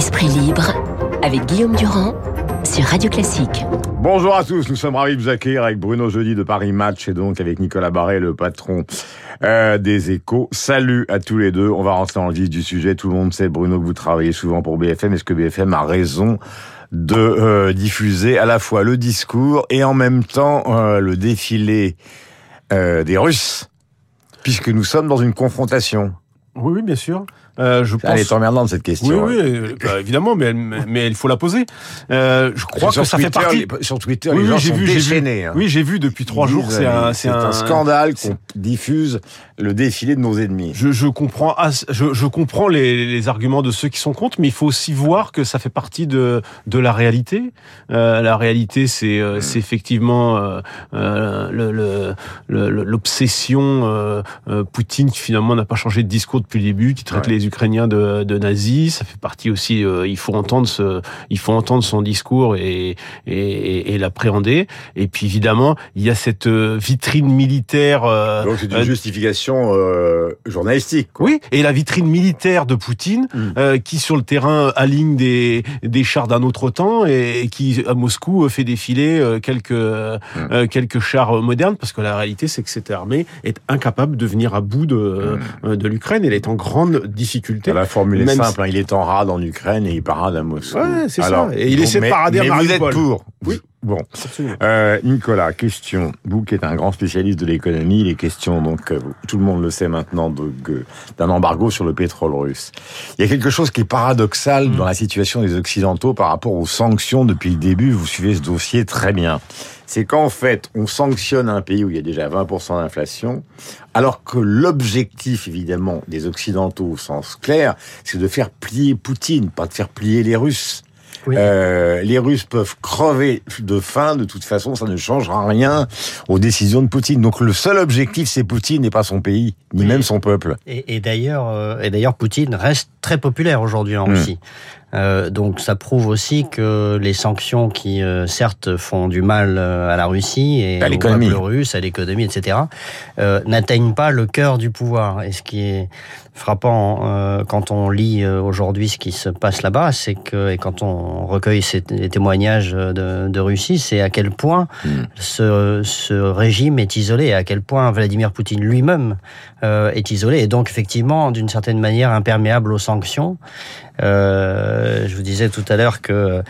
Esprit libre avec Guillaume Durand sur Radio Classique. Bonjour à tous, nous sommes ravis de vous accueillir avec Bruno Jeudi de Paris Match et donc avec Nicolas Barret, le patron euh, des échos. Salut à tous les deux, on va rentrer dans le vif du sujet. Tout le monde sait, Bruno, que vous travaillez souvent pour BFM. Est-ce que BFM a raison de euh, diffuser à la fois le discours et en même temps euh, le défilé euh, des Russes, puisque nous sommes dans une confrontation? Oui, oui, bien sûr. Euh, je pense... Elle est emmerdante cette question. Oui, oui, euh, bah, évidemment, mais, elle- mais il faut la poser. Euh, je crois que ça Twitter, fait partie. les- sur Twitter, Oui, les gens sont vu, déchaînés. hein. Oui, j'ai vu depuis trois jours. disent, C'est euh, un, c'est un scandale qu'on diffuse le défilé de nos ennemis. Je, je comprends, je, je comprends les, les arguments de ceux qui sont contre, mais il faut aussi voir que ça fait partie de, de la réalité. Euh, la réalité, c'est euh, effectivement euh, euh, l'obsession euh, euh, Poutine qui finalement n'a pas changé de discours depuis le début, qui traite Ouais. les Ukrainiens de, de nazis. Ça fait partie aussi. euh, il faut entendre ce, il faut entendre son discours et et, et l'appréhender. Et puis évidemment, il y a cette euh, vitrine militaire. euh, Donc c'est une euh, justification euh, journalistique. quoi. oui, et la vitrine militaire de Poutine, Mm. euh, qui sur le terrain aligne des, des chars d'un autre temps et, et qui à Moscou fait défiler euh, quelques euh, quelques chars modernes, parce que la réalité c'est que cette armée est incapable de venir à bout de euh, de l'Ukraine. Elle est en grande difficulté. La formule est simple, hein, il est en rade en Ukraine et il parade à Moscou. Ouais, c'est ça. Et il essaie de parader à Mais vous êtes Mariupol. pour Oui. Bon. Euh, Nicolas, question. Vous qui êtes un grand spécialiste de l'économie, les questions, donc euh, tout le monde le sait maintenant, d'un embargo sur le pétrole russe. Il y a quelque chose qui est paradoxal Mm. dans la situation des Occidentaux par rapport aux sanctions depuis le début. Vous suivez ce dossier très bien. C'est qu'en fait, on sanctionne un pays où il y a déjà 20% d'inflation, alors que l'objectif, évidemment, des Occidentaux au sens clair, c'est de faire plier Poutine, pas de faire plier les Russes. Oui. Euh, les Russes peuvent crever de faim, de toute façon, ça ne changera rien aux décisions de Poutine. Donc le seul objectif, c'est Poutine et pas son pays, ni Oui. même son peuple. Et, et d'ailleurs, euh, et d'ailleurs, Poutine reste très populaire aujourd'hui en Mm. Russie. Euh, donc, ça prouve aussi que les sanctions qui, euh, certes, font du mal euh, à la Russie et À l'économie. russe, à l'économie, etc., euh, n'atteignent pas le cœur du pouvoir. Et ce qui est frappant euh, quand on lit aujourd'hui ce qui se passe là-bas, c'est que, et quand on recueille ces, les témoignages de, de Russie, c'est à quel point Mm. ce, ce régime est isolé, et à quel point Vladimir Poutine lui-même euh, est isolé, et donc effectivement, d'une certaine manière, imperméable aux sanctions. Euh, je vous disais tout à l'heure que euh,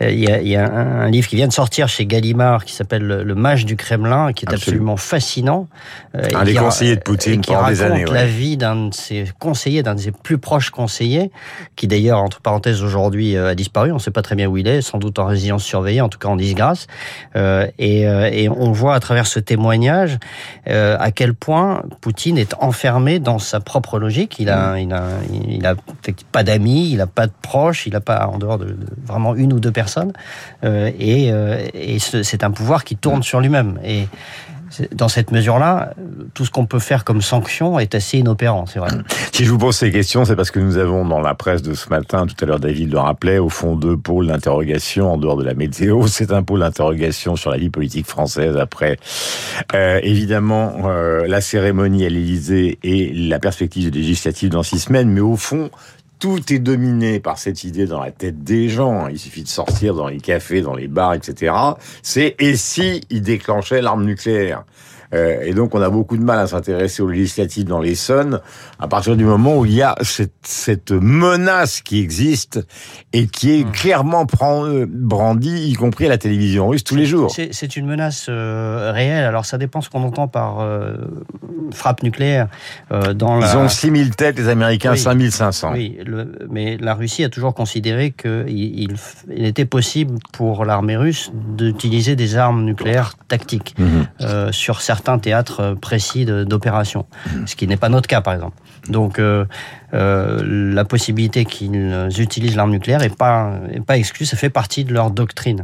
il y a, il y a un, un livre qui vient de sortir chez Gallimard qui s'appelle Le, Mage du Kremlin, qui est Absolument. absolument fascinant. euh, Un des conseillers de Poutine qui pendant des années, ouais. la vie d'un de ses conseillers, d'un de ses plus proches conseillers, qui d'ailleurs, entre parenthèses, aujourd'hui a disparu. On ne sait pas très bien où il est, sans doute en résidence surveillée, en tout cas en disgrâce. Euh, et, et on voit à travers ce témoignage euh, à quel point Poutine est enfermé dans sa propre logique. Il a, il a, il a peut-être pas d'amis, il a pas de proches, il a pas en dehors de, vraiment une ou deux personnes. Euh, et euh, c'est un pouvoir qui tourne sur lui-même. Et dans cette mesure-là, tout ce qu'on peut faire comme sanction est assez inopérant, c'est vrai. Si je vous pose ces questions, c'est parce que nous avons dans la presse de ce matin, tout à l'heure David le rappelait, au fond deux pôles d'interrogation en dehors de la météo. C'est un pôle d'interrogation sur la vie politique française après, euh, évidemment, la cérémonie à l'Élysée et la perspective des législatives dans six semaines. Mais au fond, tout est dominé par cette idée dans la tête des gens. Il suffit de sortir dans les cafés, dans les bars, etc. C'est et si ils déclenchaient l'arme nucléaire? Euh, et donc, on a beaucoup de mal à s'intéresser aux législatives dans l'Essonne à partir du moment où il y a cette, cette menace qui existe et qui est clairement pran- euh, brandie, y compris à la télévision russe tous les jours. C'est une menace euh, réelle. Alors ça dépend ce qu'on entend par euh, frappe nucléaire dans la. Ils ont 6000 têtes, les Américains Oui. 5500. Oui, le- mais la Russie a toujours considéré qu'il il, il était possible pour l'armée russe d'utiliser des armes nucléaires tactiques euh, sur certains théâtres précis de- d'opération, ce qui n'est pas notre cas par exemple. Donc euh, la possibilité qu'ils utilisent l'arme nucléaire est pas est pas exclue, ça fait partie de leur doctrine.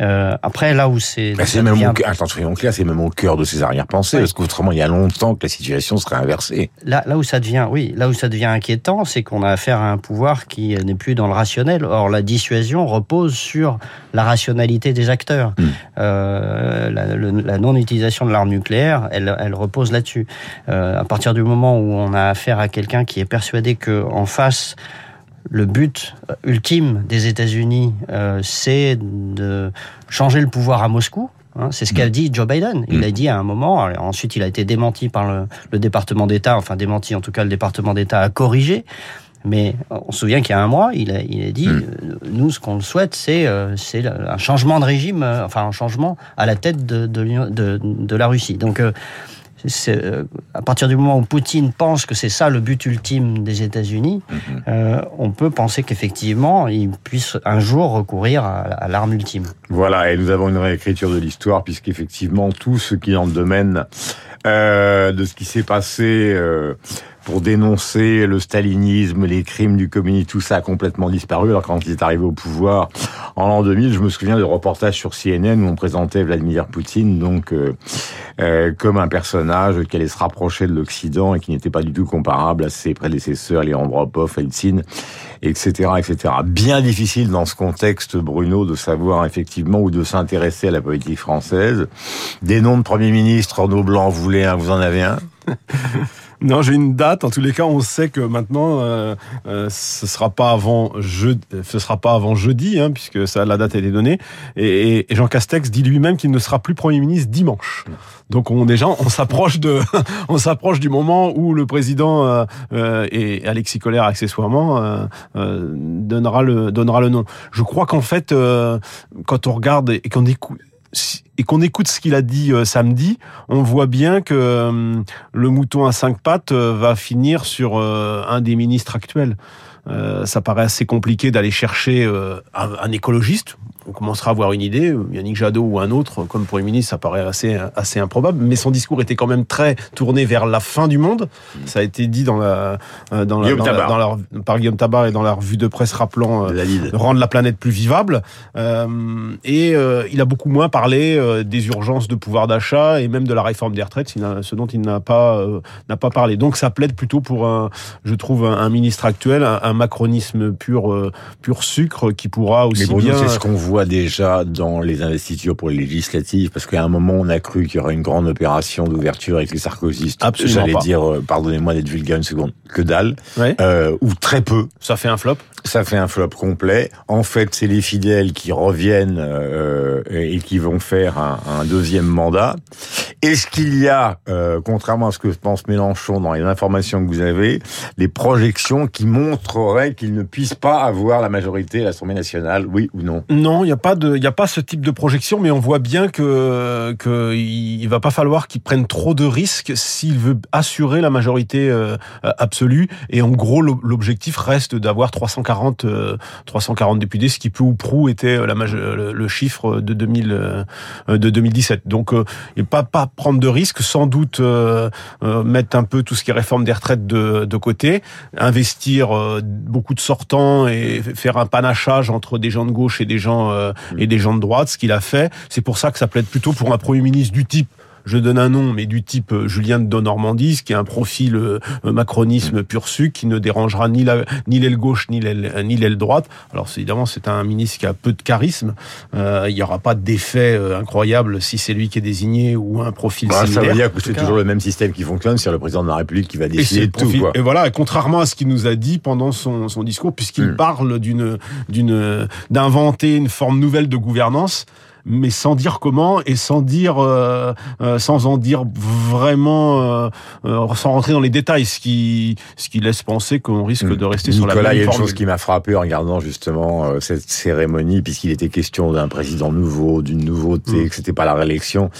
Euh, après là où c'est Bah, c'est même devient- au, même au cœur de ses arrière-pensées, Oui. parce qu'autrement, il y a longtemps que la situation serait inversée. Là, là où ça devient, oui, là où ça devient inquiétant, c'est qu'on a affaire à un pouvoir qui n'est plus dans le rationnel. Or, la dissuasion repose sur la rationalité des acteurs. Mm. Euh, la, non-utilisation de l'arme nucléaire, elle, elle repose là-dessus. À partir du moment où on a affaire à quelqu'un qui est persuadé que en face le but ultime des États-Unis, c'est de changer le pouvoir à Moscou. Hein, c'est ce qu'a mm. dit Joe Biden. Il mm. a dit à un moment, ensuite il a été démenti par le, le département d'État, enfin démenti en tout cas, le département d'État a corrigé. Mais on se souvient qu'il y a un mois, il a, il a dit, mm. euh, nous, ce qu'on souhaite, c'est euh, un changement de régime, euh, enfin un changement à la tête de, de, de, de la Russie. Donc, euh, à partir du moment où Poutine pense que c'est ça le but ultime des États-Unis, mhm. euh, on peut penser qu'effectivement, il puisse un jour recourir à, l'arme ultime. Voilà, et nous avons une réécriture de l'histoire, puisqu'effectivement, tout ce qui est dans le domaine euh, de ce qui s'est passé pour dénoncer le stalinisme, les crimes du communisme, tout ça a complètement disparu. Alors quand il est arrivé au pouvoir en l'an 2000, je me souviens de reportages sur CNN où on présentait Vladimir Poutine donc euh, euh, comme un personnage qui allait se rapprocher de l'Occident et qui n'était pas du tout comparable à ses prédécesseurs, les Andropov, Eltsine, etc., etc. Bien difficile dans ce contexte, Bruno, de savoir effectivement ou de s'intéresser à la politique française. Des noms de premiers ministres, Renaud Blanc, voulez un, vous en avez un? Non, j'ai une date. En tous les cas, on sait que maintenant, euh, euh, ce sera pas avant jeudi, ce sera pas avant jeudi, hein, puisque ça, la date a été donnée. Et, et Jean Castex dit lui-même qu'il ne sera plus premier ministre dimanche. Donc on déjà, on s'approche de, on s'approche du moment où le président euh, euh et Alexis Colère accessoirement euh, euh, donnera le donnera le nom. Je crois qu'en fait, quand on regarde et qu'on écoute et qu'on écoute ce qu'il a dit euh, samedi, on voit bien que euh, le mouton à cinq pattes euh, va finir sur un des ministres actuels. ça paraît assez compliqué d'aller chercher un, écologiste on commencera à avoir une idée. Yannick Jadot ou un autre, comme Premier ministre, ça paraît assez, assez improbable. Mais son discours était quand même très tourné vers la fin du monde. Ça a été dit dans la, euh, dans la, dans la, par Guillaume Tabar et dans la revue de presse rappelant euh, rendre la planète plus vivable. Euh, et euh, il a beaucoup moins parlé des urgences de pouvoir d'achat et même de la réforme des retraites, ce dont il n'a pas, n'a pas parlé. Donc ça plaide plutôt pour un, je trouve, un, ministre actuel, un, macronisme pur, pur sucre qui pourra aussi Mais bien. c'est ce qu'on voit voit déjà dans les investitures pour les législatives, parce qu'à un moment, on a cru qu'il y aurait une grande opération d'ouverture avec les sarkozystes. Absolument J'allais dire, euh, pardonnez-moi d'être vulgaire une seconde, que dalle, euh, ou très peu. Ça fait un flop ça fait un flop complet. En fait, c'est les fidèles qui reviennent euh, et qui vont faire un, un deuxième mandat. Est-ce qu'il y a, euh, contrairement à ce que pense Mélenchon dans les informations que vous avez, des projections qui montreraient qu'il ne puisse pas avoir la majorité à l'Assemblée nationale, oui ou non? Non, il n'y a pas de, il a pas ce type de projection, mais on voit bien que que il va pas falloir qu'il prenne trop de risques s'il veut assurer la majorité euh, absolue. Et en gros, l'objectif reste d'avoir 340 340, euh, députés, ce qui peu ou prou était euh, la, le, chiffre de, 2000, euh, de 2017. Donc, il pas pas prendre de risques, sans doute mettre un peu tout ce qui est réforme des retraites de, de côté, investir beaucoup de sortants et faire un panachage entre des gens de gauche et des gens et des gens de droite, ce qu'il a fait. C'est pour ça que ça plaide plutôt pour un premier ministre du type je donne un nom, mais du type euh, Julien de Normandie, qui a un profil euh, macronisme pur sucre, qui ne dérangera ni la, ni l'aile gauche ni l'aile, ni l'aile droite. Alors évidemment, c'est un ministre qui a peu de charisme. Euh, il n'y aura pas d'effet incroyable si c'est lui qui est désigné ou un profil bah, similaire. Ça veut dire que c'est toujours le même système qui fonctionne, c'est le président de la République qui va décider de tout. Quoi. Et voilà, contrairement à ce qu'il nous a dit pendant son, son discours, puisqu'il hmm. parle d'une, d'une, d'inventer une forme nouvelle de gouvernance mais sans dire comment et sans dire, euh, euh, sans en dire vraiment, euh, sans rentrer dans les détails, ce qui, ce qui laisse penser qu'on risque de rester sur la même il y a une chose qui m'a frappé en regardant justement cette cérémonie, puisqu'il était question d'un président nouveau, d'une nouveauté, mm. que c'était pas la réélection.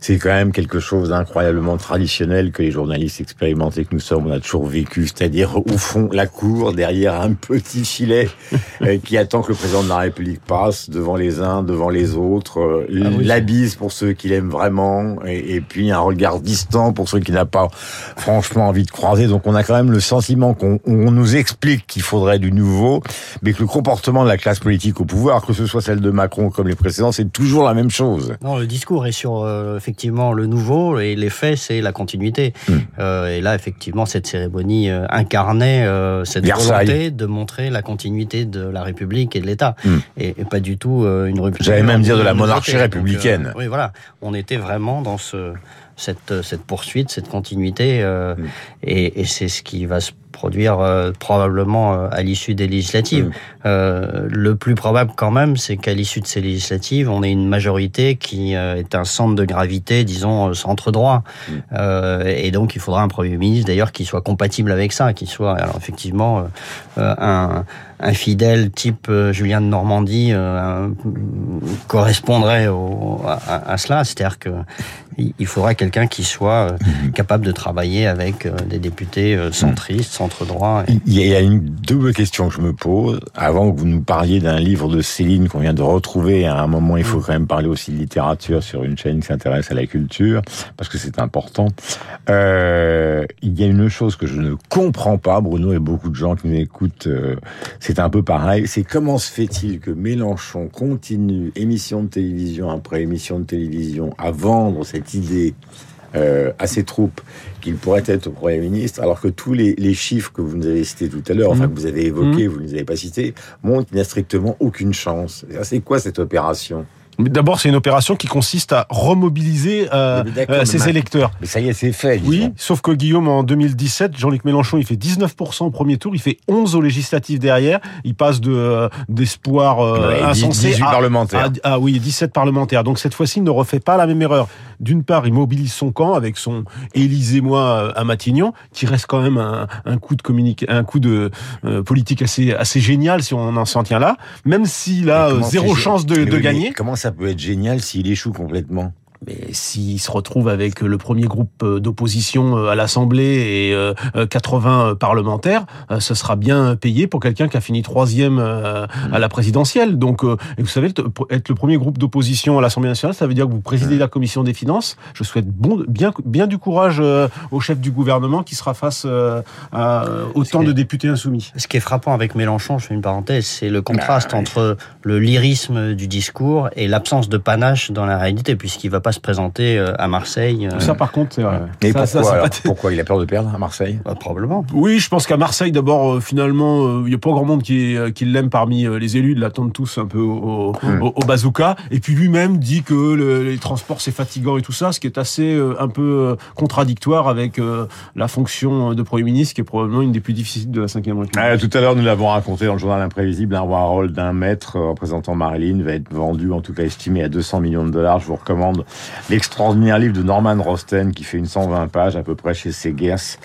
C'est quand même quelque chose d'incroyablement traditionnel que les journalistes expérimentés que nous sommes, on a toujours vécu, c'est-à-dire au fond la cour derrière un petit filet qui attend que le président de la République passe devant les uns, devant les autres euh, ah la bise pour ceux qui l'aiment vraiment, et, puis un regard distant pour ceux qui n'ont pas franchement envie de croiser. Donc on a quand même le sentiment qu'on nous explique qu'il faudrait du nouveau, mais que le comportement de la classe politique au pouvoir, que ce soit celle de Macron comme les précédents, c'est toujours la même chose. Non, le discours est sur euh, effectivement le nouveau, et les faits, c'est la continuité. Hmm. Euh, et là, effectivement, cette cérémonie incarnait cette volonté de montrer la continuité de la République et de l'État, hmm. et, et, pas du tout une rupture. J'allais même dire de la la monarchie républicaine. Euh, oui, voilà. On était vraiment dans ce, cette, cette poursuite, cette continuité, euh, mm. et, et c'est ce qui va se produire euh, probablement euh, à l'issue des législatives. Euh, le plus probable quand même, c'est qu'à l'issue de ces législatives, on ait une majorité qui est un centre de gravité, disons, centre droit. et donc, il faudra un Premier ministre, d'ailleurs, qui soit compatible avec ça, qui soit, alors effectivement, un, un fidèle type Julien de Normandie correspondrait au, à, à, cela. C'est-à-dire que il faudra quelqu'un qui soit mhm. capable de travailler avec des députés centristes, centre-droit. Il y a une double question que je me pose. Avant que vous nous parliez d'un livre de Céline qu'on vient de retrouver, à un moment, il faut mm. quand même parler aussi de littérature sur une chaîne qui s'intéresse à la culture, parce que c'est important. Euh, il y a une chose que je ne comprends pas, Bruno et beaucoup de gens qui nous écoutent, euh, c'est un peu pareil, c'est comment se fait-il que Mélenchon continue, émission de télévision après émission de télévision, à vendre cette idée euh, à ses troupes qu'il pourrait être Premier ministre, alors que tous les, les, chiffres que vous nous avez cités tout à l'heure, enfin mmh. que vous avez évoqués, mmh. vous ne les avez pas cités, montrent qu'il n'a strictement aucune chance. C'est quoi cette opération? D'abord, c'est une opération qui consiste à remobiliser euh, euh ses électeurs. Mais ça y est, c'est fait. Oui, sauf que Guillaume, en 2017, Jean-Luc Mélenchon, il fait 19% au premier tour, il fait 11 aux législatives derrière. Il passe de euh, d'espoir euh, insensé 18 à, parlementaires. ah oui, 17 parlementaires. Donc cette fois-ci, il ne refait pas la même erreur. D'une part, il mobilise son camp avec son Élysée-moi euh, à Matignon, qui reste quand même un, un coup de communique, un coup de politique assez assez génial si on en s'en tient là. Même s'il a zéro chance de, de gagner. Ça peut être génial s'il échoue complètement mais s'il se retrouve avec le premier groupe euh, d'opposition euh, à l'Assemblée et 80 euh, parlementaires, ce sera bien payé pour quelqu'un qui a fini troisième à la présidentielle. Donc, et vous savez, être le premier groupe d'opposition à l'Assemblée nationale, ça veut dire que vous présidez la commission des finances. Je souhaite bon, bien, bien du courage au chef du gouvernement qui sera face à autant de députés insoumis. Ce qui est frappant avec Mélenchon, je fais une parenthèse, c'est le contraste bah, entre le lyrisme du discours et l'absence de panache dans la réalité, puisqu'il va pas se présenter euh, à Marseille. Euh. Ça, par contre, c'est vrai. Et pourquoi, pourquoi il a peur de perdre à Marseille bah, Probablement. Oui, je pense qu'à Marseille, d'abord, euh, finalement, il n'y a pas grand monde qui, qui l'aime parmi les élus. Ils l'attendent tous un peu au, hmm. au, bazooka. Et puis lui-même dit que les transports, c'est fatigant et tout ça, ce qui est assez un peu contradictoire avec la fonction de Premier ministre, qui est probablement une des plus difficiles de la Ve République. Ah, tout à l'heure, nous l'avons raconté dans le journal imprévisible, un rôle d'un maître représentant Marilyn va être vendu, en tout cas estimé à 200 millions de dollars. Je vous recommande l'extraordinaire livre de Norman Rosten qui fait une 120 pages à peu près chez Segers,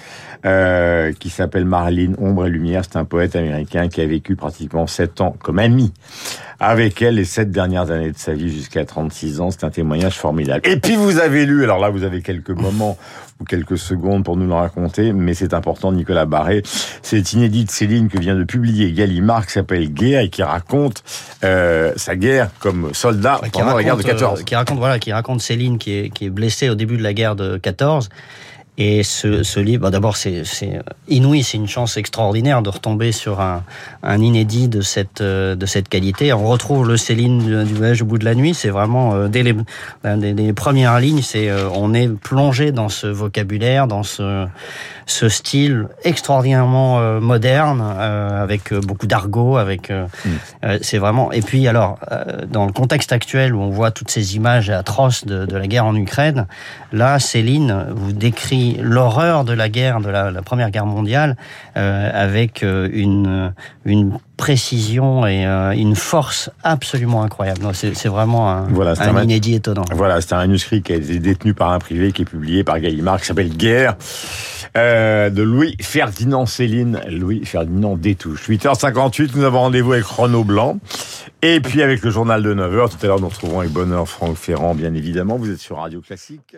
euh, qui s'appelle Marilyn, Ombre et Lumière. C'est un poète américain qui a vécu pratiquement 7 ans comme ami avec elle les 7 dernières années de sa vie jusqu'à 36 ans. C'est un témoignage formidable. Et puis vous avez lu, alors là vous avez quelques moments ou quelques secondes pour nous le raconter, mais c'est important, Nicolas Barré. C'est inédit de Céline que vient de publier Gallimard, qui s'appelle Guerre et qui raconte euh, sa guerre comme soldat pendant la guerre de 14. Euh, qui raconte, voilà, qui raconte Céline qui est, qui est blessée au début de la guerre de 14 et ce, ce livre, d'abord, c'est inouï, c'est une chance extraordinaire de retomber sur un, un, inédit de cette, euh, de cette qualité. On retrouve le Céline du voyage au bout de la nuit. C'est vraiment, euh, dès les, les, premières lignes, c'est euh, on est plongé dans ce vocabulaire, dans ce, ce style extraordinairement moderne, avec beaucoup d'argot, avec. Mm. c'est vraiment. Et puis, alors, dans le contexte actuel où on voit toutes ces images atroces de, de la guerre en Ukraine, là, Céline vous décrit l'horreur de la guerre, de la, Première Guerre mondiale, euh, avec euh, une, une précision et euh, une force absolument incroyable. C'est vraiment un, un, inédit étonnant. Voilà, c'est un manuscrit qui a été détenu par un privé, qui est publié par Gallimard, qui s'appelle Guerre, de Louis Ferdinand Céline, Louis Ferdinand Détouche. 8h58, nous avons rendez-vous avec Renaud Blanc, et puis avec le journal de 9h. Tout à l'heure, nous retrouvons avec bonheur Franck Ferrand, bien évidemment. Vous êtes sur Radio Classique.